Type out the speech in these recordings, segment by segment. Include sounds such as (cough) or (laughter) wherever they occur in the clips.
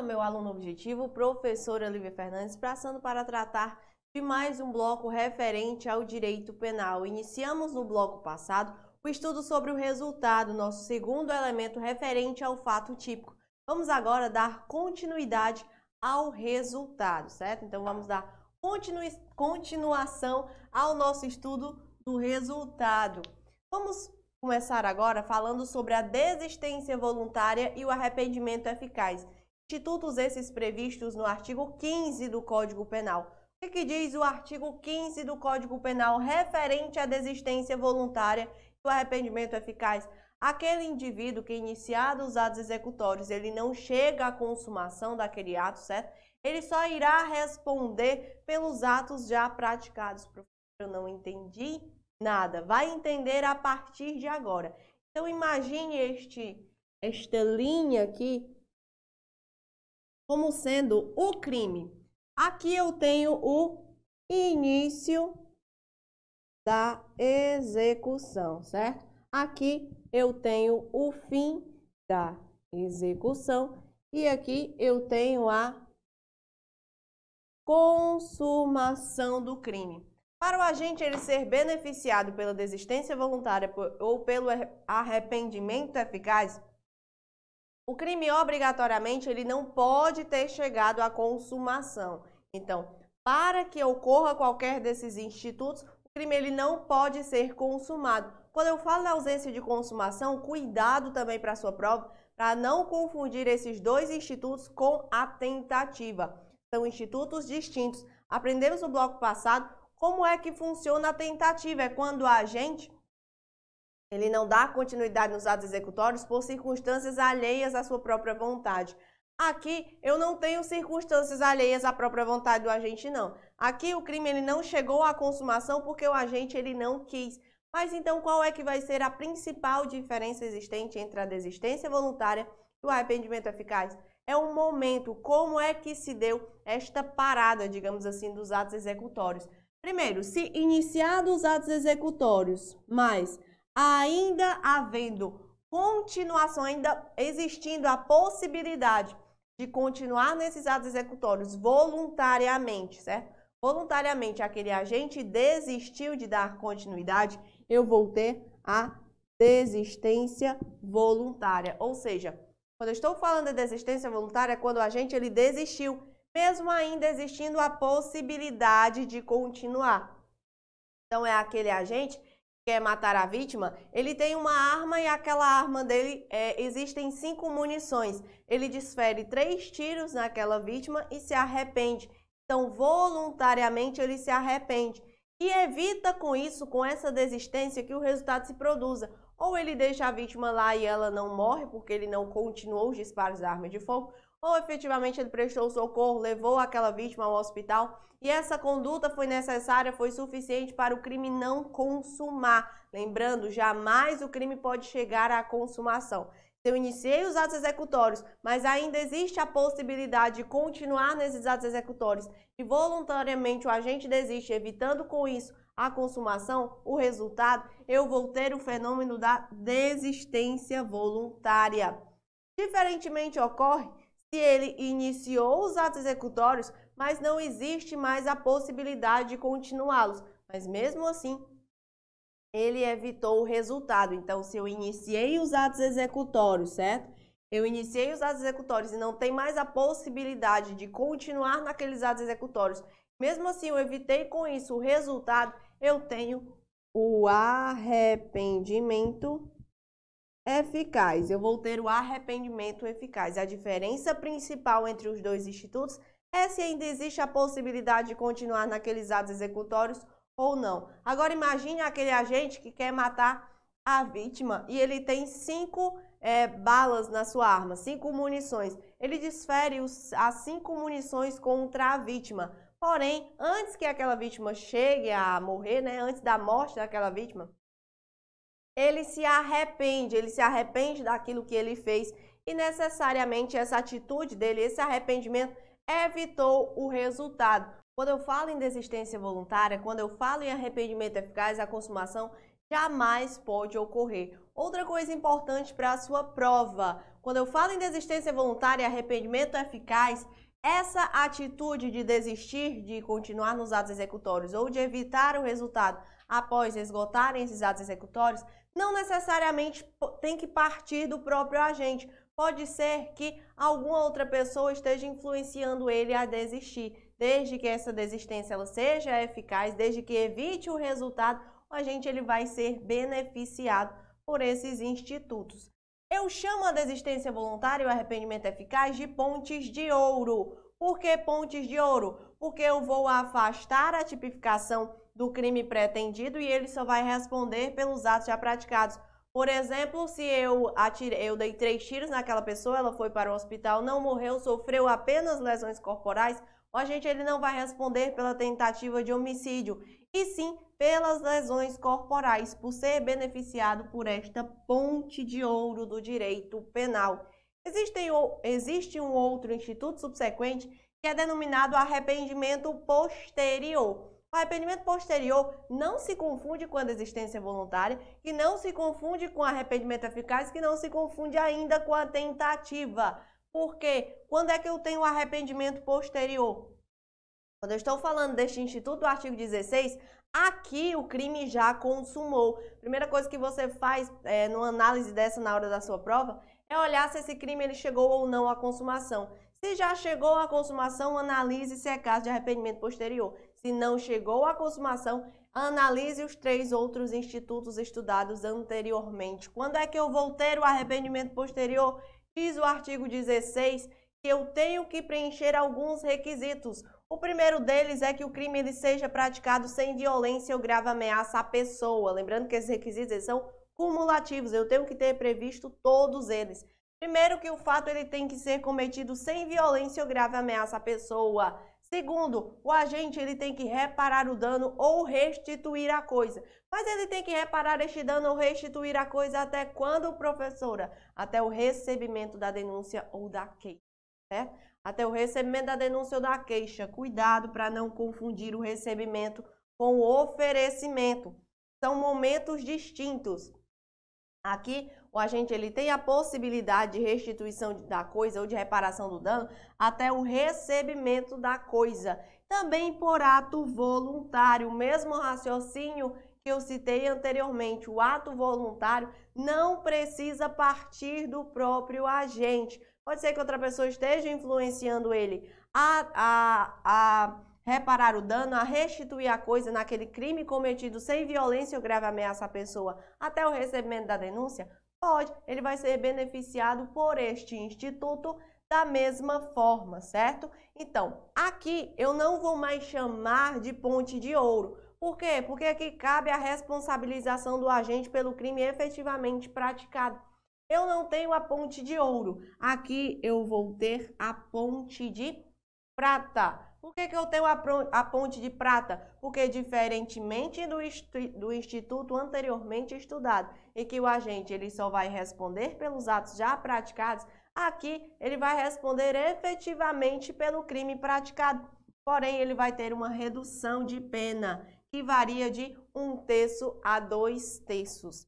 Fala, meu aluno objetivo, professora Lívia Fernandes, passando para tratar de mais um bloco referente ao direito penal. Iniciamos no bloco passado o estudo sobre o resultado, nosso segundo elemento referente ao fato típico. Vamos agora dar continuidade ao resultado, certo? Então vamos dar continu continuação ao nosso estudo do resultado. Vamos começar agora falando sobre a desistência voluntária e o arrependimento eficaz. Institutos esses previstos no artigo 15 do Código Penal. O que, que diz o artigo 15 do Código Penal referente à desistência voluntária e o arrependimento eficaz? Aquele indivíduo que iniciado os atos executórios, ele não chega à consumação daquele ato, certo? Ele só irá responder pelos atos já praticados. Professor, eu não entendi Nada. Vai entender a partir de agora. Então imagine este esta linha aqui como sendo o crime. Aqui eu tenho o início da execução, certo? Aqui eu tenho o fim da execução e aqui eu tenho a consumação do crime. Para o agente ele ser beneficiado pela desistência voluntária ou pelo arrependimento eficaz, o crime obrigatoriamente ele não pode ter chegado à consumação. Então, para que ocorra qualquer desses institutos, o crime ele não pode ser consumado. Quando eu falo da ausência de consumação, cuidado também para a sua prova, para não confundir esses dois institutos com a tentativa. São institutos distintos. Aprendemos no bloco passado como é que funciona a tentativa? É quando a agente ele não dá continuidade nos atos executórios por circunstâncias alheias à sua própria vontade. Aqui eu não tenho circunstâncias alheias à própria vontade do agente não. Aqui o crime ele não chegou à consumação porque o agente ele não quis. Mas então qual é que vai ser a principal diferença existente entre a desistência voluntária e o arrependimento eficaz? É o momento, como é que se deu esta parada, digamos assim, dos atos executórios. Primeiro, se iniciados os atos executórios, mas ainda havendo continuação, ainda existindo a possibilidade de continuar nesses atos executórios voluntariamente, certo? Voluntariamente aquele agente desistiu de dar continuidade, eu vou ter a desistência voluntária. Ou seja, quando eu estou falando de desistência voluntária, é quando o agente ele desistiu mesmo ainda existindo a possibilidade de continuar. Então, é aquele agente quer matar a vítima, ele tem uma arma e aquela arma dele é, existem cinco munições. Ele desfere três tiros naquela vítima e se arrepende. Então, voluntariamente, ele se arrepende. E evita com isso, com essa desistência, que o resultado se produza. Ou ele deixa a vítima lá e ela não morre porque ele não continuou os disparos da arma de fogo, ou efetivamente ele prestou socorro, levou aquela vítima ao hospital e essa conduta foi necessária, foi suficiente para o crime não consumar. Lembrando, jamais o crime pode chegar à consumação. Se eu iniciei os atos executórios, mas ainda existe a possibilidade de continuar nesses atos executórios e voluntariamente o agente desiste, evitando com isso a consumação, o resultado, eu vou ter o fenômeno da desistência voluntária. Diferentemente ocorre se ele iniciou os atos executórios, mas não existe mais a possibilidade de continuá-los. Mas mesmo assim, ele evitou o resultado. Então, se eu iniciei os atos executórios, certo? Eu iniciei os atos executórios e não tem mais a possibilidade de continuar naqueles atos executórios. Mesmo assim, eu evitei com isso o resultado, eu tenho o arrependimento eficaz. Eu vou ter o arrependimento eficaz. A diferença principal entre os dois institutos é se ainda existe a possibilidade de continuar naqueles atos executórios ou não. Agora imagine aquele agente que quer matar a vítima e ele tem cinco é, balas na sua arma, cinco munições. Ele desfere os, as cinco munições contra a vítima. Porém, antes que aquela vítima chegue a morrer, né, antes da morte daquela vítima, ele se arrepende, ele se arrepende daquilo que ele fez e necessariamente essa atitude dele, esse arrependimento, evitou o resultado. Quando eu falo em desistência voluntária, quando eu falo em arrependimento eficaz, a consumação jamais pode ocorrer. Outra coisa importante para a sua prova, quando eu falo em desistência voluntária e arrependimento eficaz, essa atitude de desistir de continuar nos atos executórios ou de evitar o resultado após esgotarem esses atos executórios, não necessariamente tem que partir do próprio agente. Pode ser que alguma outra pessoa esteja influenciando ele a desistir. Desde que essa desistência ela seja eficaz, desde que evite o resultado, o agente ele vai ser beneficiado por esses institutos. Eu chamo a desistência voluntária e o arrependimento eficaz de pontes de ouro. Por que pontes de ouro? Porque eu vou afastar a tipificação do crime pretendido e ele só vai responder pelos atos já praticados. Por exemplo, se eu atirei, eu dei três tiros naquela pessoa, ela foi para o hospital, não morreu, sofreu apenas lesões corporais, o agente ele não vai responder pela tentativa de homicídio, e sim pelas lesões corporais, por ser beneficiado por esta ponte de ouro do direito penal. Existe, existe um outro instituto subsequente que é denominado arrependimento posterior. O arrependimento posterior não se confunde com a desistência voluntária, que não se confunde com arrependimento eficaz, que não se confunde ainda com a tentativa. Porque quando é que eu tenho arrependimento posterior? Quando eu estou falando deste instituto do artigo 16, Aqui o crime já consumou. Primeira coisa que você faz é, numa análise dessa na hora da sua prova é olhar se esse crime ele chegou ou não à consumação. Se já chegou à consumação, analise se é caso de arrependimento posterior. Se não chegou à consumação, analise os três outros institutos estudados anteriormente. Quando é que eu vou ter o arrependimento posterior? Diz o artigo 16 que eu tenho que preencher alguns requisitos. O primeiro deles é que o crime ele seja praticado sem violência ou grave ameaça à pessoa. Lembrando que esses requisitos são cumulativos, eu tenho que ter previsto todos eles. Primeiro que o fato ele tem que ser cometido sem violência ou grave ameaça à pessoa. Segundo, o agente ele tem que reparar o dano ou restituir a coisa. Mas ele tem que reparar este dano ou restituir a coisa até quando, professora? Até o recebimento da denúncia ou da queixa, certo? até o recebimento da denúncia ou da queixa. Cuidado para não confundir o recebimento com o oferecimento. São momentos distintos. Aqui, o agente ele tem a possibilidade de restituição da coisa ou de reparação do dano até o recebimento da coisa. Também por ato voluntário, o mesmo raciocínio que eu citei anteriormente, o ato voluntário não precisa partir do próprio agente. Pode ser que outra pessoa esteja influenciando ele a, a, a reparar o dano, a restituir a coisa naquele crime cometido sem violência ou grave ameaça à pessoa até o recebimento da denúncia? Pode, ele vai ser beneficiado por este instituto da mesma forma, certo? Então, aqui eu não vou mais chamar de ponte de ouro. Por quê? Porque aqui cabe a responsabilização do agente pelo crime efetivamente praticado. Eu não tenho a ponte de ouro. Aqui eu vou ter a ponte de prata. Por que, que eu tenho a, ponte de prata? Porque, diferentemente do, do instituto anteriormente estudado, em que o agente ele só vai responder pelos atos já praticados, aqui ele vai responder efetivamente pelo crime praticado. Porém, ele vai ter uma redução de pena que varia de um terço a dois terços.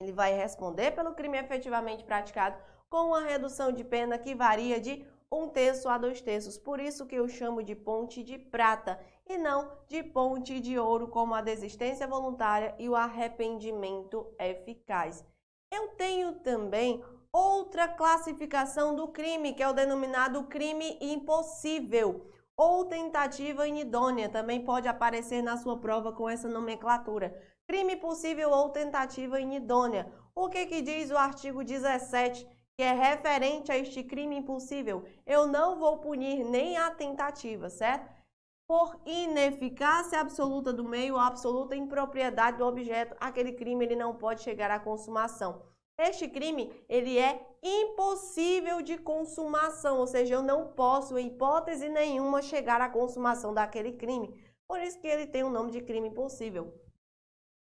Ele vai responder pelo crime efetivamente praticado com uma redução de pena que varia de um terço a dois terços. Por isso que eu chamo de ponte de prata e não de ponte de ouro, como a desistência voluntária e o arrependimento eficaz. Eu tenho também outra classificação do crime, que é o denominado crime impossível ou tentativa inidônea. Também pode aparecer na sua prova com essa nomenclatura crime possível ou tentativa inidônea. O que, que diz o artigo 17, que é referente a este crime impossível? Eu não vou punir nem a tentativa, certo? Por ineficácia absoluta do meio absoluta impropriedade do objeto, aquele crime ele não pode chegar à consumação. Este crime, ele é impossível de consumação, ou seja, eu não posso, em hipótese nenhuma, chegar à consumação daquele crime. Por isso que ele tem o nome de crime impossível.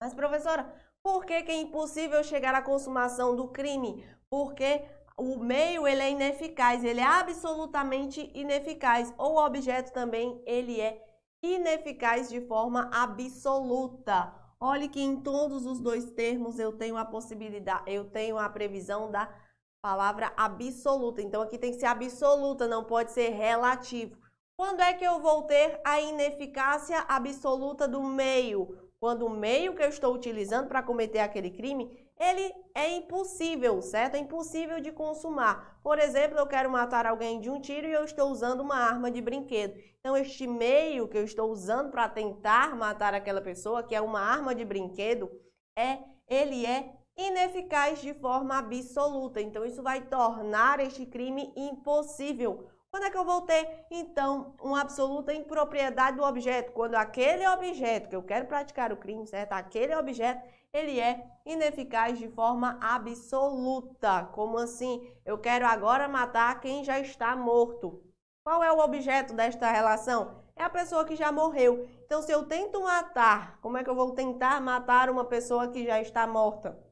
Mas, professora, por que, que é impossível chegar à consumação do crime? Porque o meio ele é ineficaz, ele é absolutamente ineficaz, ou o objeto também ele é ineficaz de forma absoluta. Olhe que em todos os dois termos eu tenho a possibilidade, eu tenho a previsão da palavra absoluta. Então aqui tem que ser absoluta, não pode ser relativo. Quando é que eu vou ter a ineficácia absoluta do meio? Quando o meio que eu estou utilizando para cometer aquele crime, ele é impossível, certo? É impossível de consumar. Por exemplo, eu quero matar alguém de um tiro e eu estou usando uma arma de brinquedo. Então, este meio que eu estou usando para tentar matar aquela pessoa, que é uma arma de brinquedo, é ele é ineficaz de forma absoluta. Então, isso vai tornar este crime impossível. Quando é que eu vou ter, então, uma absoluta impropriedade do objeto? Quando aquele objeto que eu quero praticar o crime, certo? Aquele objeto, ele é ineficaz de forma absoluta. Como assim? Eu quero agora matar quem já está morto. Qual é o objeto desta relação? É a pessoa que já morreu. Então, se eu tento matar, como é que eu vou tentar matar uma pessoa que já está morta?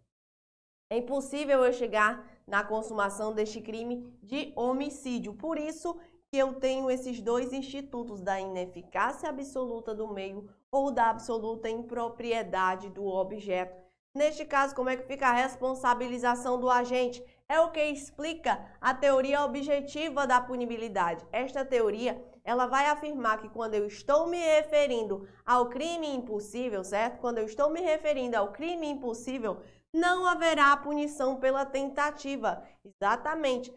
É impossível eu chegar na consumação deste crime de homicídio. Por isso que eu tenho esses dois institutos da ineficácia absoluta do meio ou da absoluta impropriedade do objeto. Neste caso, como é que fica a responsabilização do agente? É o que explica a teoria objetiva da punibilidade. Esta teoria, ela vai afirmar que quando eu estou me referindo ao crime impossível, certo? Quando eu estou me referindo ao crime impossível, não haverá punição pela tentativa. Exatamente.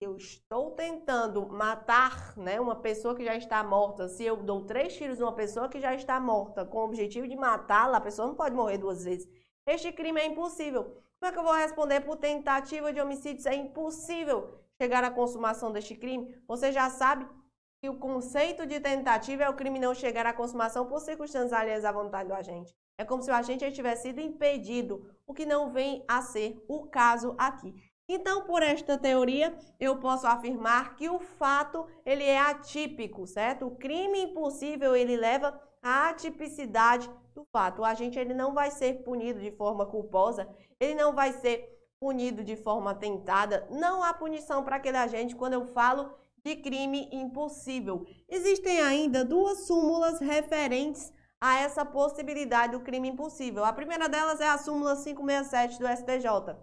Eu estou tentando matar né, uma pessoa que já está morta. Se eu dou três tiros numa pessoa que já está morta com o objetivo de matá-la, a pessoa não pode morrer duas vezes. Este crime é impossível. Como é que eu vou responder por tentativa de homicídio? É impossível chegar à consumação deste crime. Você já sabe que o conceito de tentativa é o crime não chegar à consumação por circunstâncias alheias à vontade do agente. É como se o agente tivesse sido impedido, o que não vem a ser o caso aqui. Então, por esta teoria, eu posso afirmar que o fato ele é atípico, certo? O crime impossível ele leva à atipicidade do fato. O agente ele não vai ser punido de forma culposa, ele não vai ser punido de forma tentada. Não há punição para aquele agente quando eu falo de crime impossível. Existem ainda duas súmulas referentes a essa possibilidade do crime impossível. A primeira delas é a súmula 567 do STJ.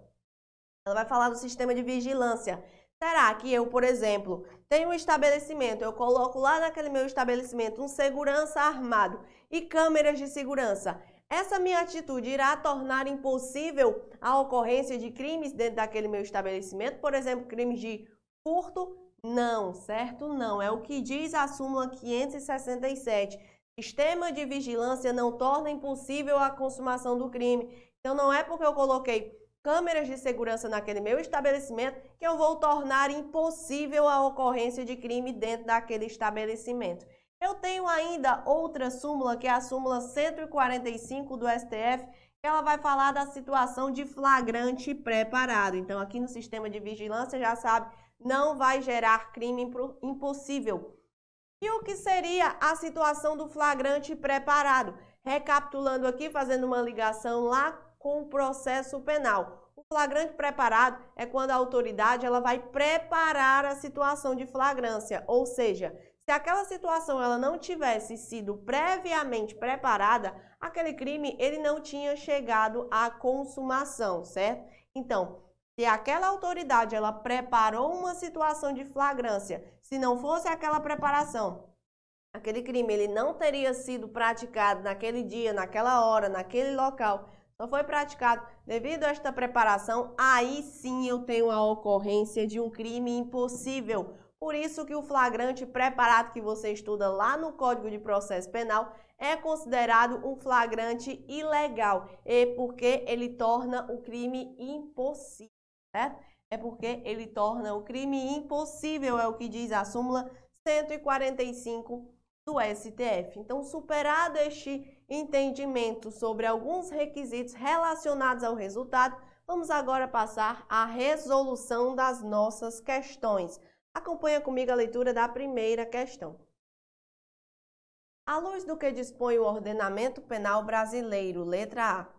Ela vai falar do sistema de vigilância. Será que eu, por exemplo, tenho um estabelecimento, eu coloco lá naquele meu estabelecimento um segurança armado e câmeras de segurança? Essa minha atitude irá tornar impossível a ocorrência de crimes dentro daquele meu estabelecimento, por exemplo, crimes de furto? Não, certo? Não. É o que diz a súmula 567 Sistema de vigilância não torna impossível a consumação do crime. Então, não é porque eu coloquei câmeras de segurança naquele meu estabelecimento que eu vou tornar impossível a ocorrência de crime dentro daquele estabelecimento. Eu tenho ainda outra súmula, que é a súmula 145 do STF, que ela vai falar da situação de flagrante preparado. Então, aqui no sistema de vigilância, já sabe, não vai gerar crime impossível. E o que seria a situação do flagrante preparado? Recapitulando aqui, fazendo uma ligação lá com o processo penal. O flagrante preparado é quando a autoridade ela vai preparar a situação de flagrância, ou seja, se aquela situação ela não tivesse sido previamente preparada, aquele crime ele não tinha chegado à consumação, certo? Então, se aquela autoridade ela preparou uma situação de flagrância, se não fosse aquela preparação, aquele crime ele não teria sido praticado naquele dia, naquela hora, naquele local, só foi praticado devido a esta preparação, aí sim eu tenho a ocorrência de um crime impossível. Por isso que o flagrante preparado que você estuda lá no Código de Processo Penal é considerado um flagrante ilegal, e porque ele torna o crime impossível certo? É porque ele torna o crime impossível, é o que diz a súmula 145 do STF. Então, superado este entendimento sobre alguns requisitos relacionados ao resultado, vamos agora passar à resolução das nossas questões. Acompanha comigo a leitura da primeira questão. À luz do que dispõe o ordenamento penal brasileiro, letra A,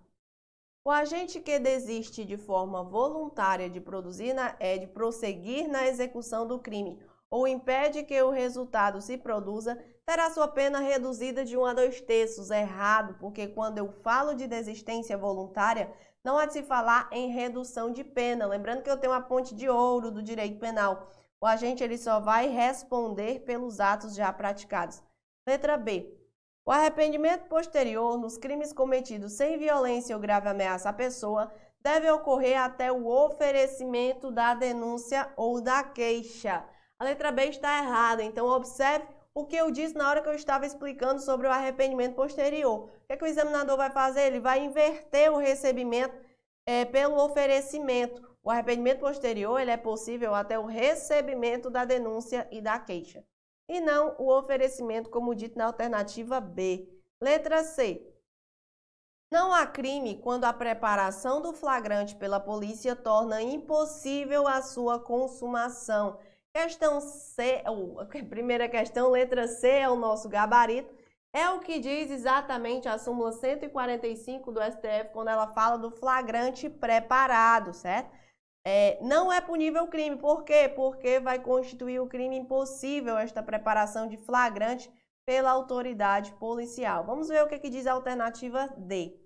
o agente que desiste de forma voluntária de produzir na, é de prosseguir na execução do crime ou impede que o resultado se produza, terá sua pena reduzida de um a dois terços. Errado, porque quando eu falo de desistência voluntária, não há de se falar em redução de pena. Lembrando que eu tenho uma ponte de ouro do direito penal. O agente ele só vai responder pelos atos já praticados. Letra B. O arrependimento posterior nos crimes cometidos sem violência ou grave ameaça à pessoa deve ocorrer até o oferecimento da denúncia ou da queixa. A letra B está errada, então observe o que eu disse na hora que eu estava explicando sobre o arrependimento posterior. O que, é que o examinador vai fazer? Ele vai inverter o recebimento é, pelo oferecimento. O arrependimento posterior ele é possível até o recebimento da denúncia e da queixa e não o oferecimento, como dito na alternativa B. Letra C. Não há crime quando a preparação do flagrante pela polícia torna impossível a sua consumação. Questão C, ou (laughs) primeira questão, letra C é o nosso gabarito. É o que diz exatamente a súmula 145 do STF quando ela fala do flagrante preparado, certo? É, não é punível crime. Por quê? Porque vai constituir o crime impossível esta preparação de flagrante pela autoridade policial. Vamos ver o que, que diz a alternativa D.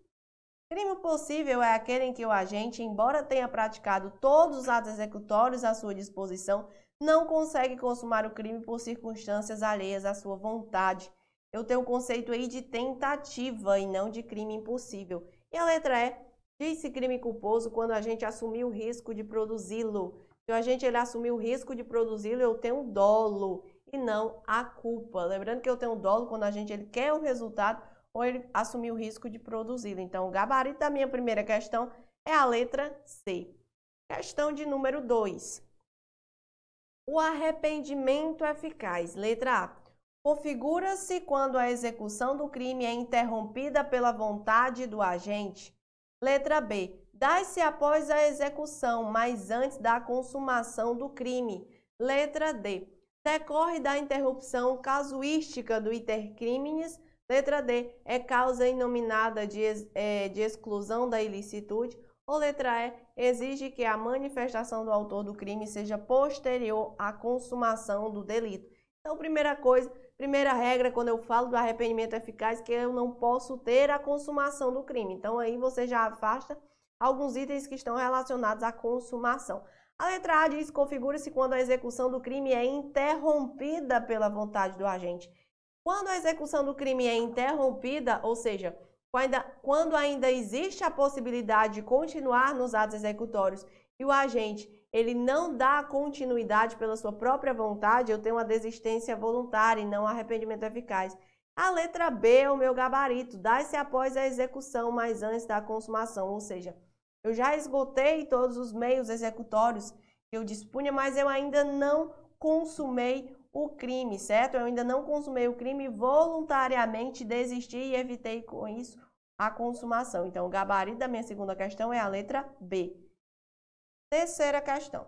Crime possível é aquele em que o agente, embora tenha praticado todos os atos executórios à sua disposição, não consegue consumar o crime por circunstâncias alheias à sua vontade. Eu tenho o conceito aí de tentativa e não de crime impossível. E a letra E Diz-se crime culposo quando a gente assumiu o risco de produzi-lo. Se o agente ele assumiu o risco de produzi-lo, eu tenho dolo e não a culpa. Lembrando que eu tenho dolo quando a gente ele quer o resultado ou ele assumiu o risco de produzi-lo. Então, o gabarito da minha primeira questão é a letra C. Questão de número 2. O arrependimento eficaz. Letra A. Configura-se quando a execução do crime é interrompida pela vontade do agente Letra B. Dá-se após a execução, mas antes da consumação do crime. Letra D. Decorre da interrupção casuística do intercrimes. Letra D. É causa inominada de, é, de exclusão da ilicitude. Ou letra E. Exige que a manifestação do autor do crime seja posterior à consumação do delito. Então, primeira coisa, Primeira regra, quando eu falo do arrependimento eficaz, que eu não posso ter a consumação do crime. Então, aí você já afasta alguns itens que estão relacionados à consumação. A letra A diz: configura-se quando a execução do crime é interrompida pela vontade do agente. Quando a execução do crime é interrompida, ou seja, quando ainda existe a possibilidade de continuar nos atos executórios e o agente ele não dá continuidade pela sua própria vontade, eu tenho uma desistência voluntária e não arrependimento eficaz. A letra B é o meu gabarito, dá-se após a execução, mas antes da consumação, ou seja, eu já esgotei todos os meios executórios que eu dispunha, mas eu ainda não consumei o crime, certo? Eu ainda não consumei o crime voluntariamente, desisti e evitei com isso a consumação. Então, o gabarito da minha segunda questão é a letra B. Terceira questão.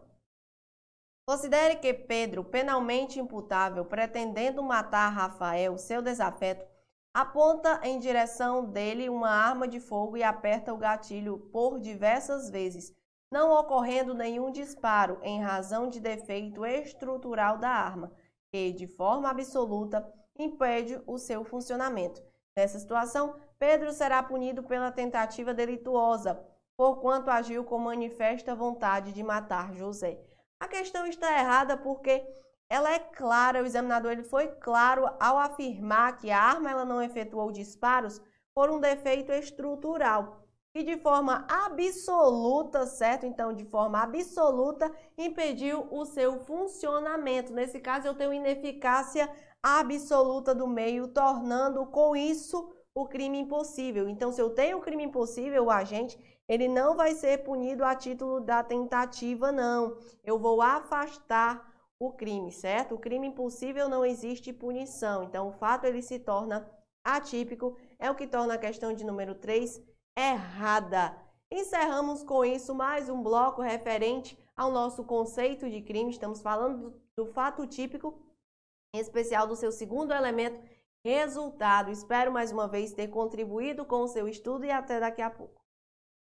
Considere que Pedro, penalmente imputável, pretendendo matar Rafael, seu desafeto, aponta em direção dele uma arma de fogo e aperta o gatilho por diversas vezes, não ocorrendo nenhum disparo em razão de defeito estrutural da arma, que, de forma absoluta, impede o seu funcionamento. Nessa situação, Pedro será punido pela tentativa delituosa, porquanto agiu com manifesta vontade de matar José. A questão está errada porque ela é clara, o examinador ele foi claro ao afirmar que a arma ela não efetuou disparos por um defeito estrutural e de forma absoluta, certo? Então, de forma absoluta, impediu o seu funcionamento. Nesse caso, eu tenho ineficácia absoluta do meio, tornando com isso o crime impossível. Então, se eu tenho o crime impossível, o agente ele não vai ser punido a título da tentativa, não. Eu vou afastar o crime, certo? O crime impossível não existe punição. Então, o fato ele se torna atípico, é o que torna a questão de número 3 errada. Encerramos com isso mais um bloco referente ao nosso conceito de crime. Estamos falando do, do fato típico, em especial do seu segundo elemento, resultado. Espero mais uma vez ter contribuído com o seu estudo e até daqui a pouco.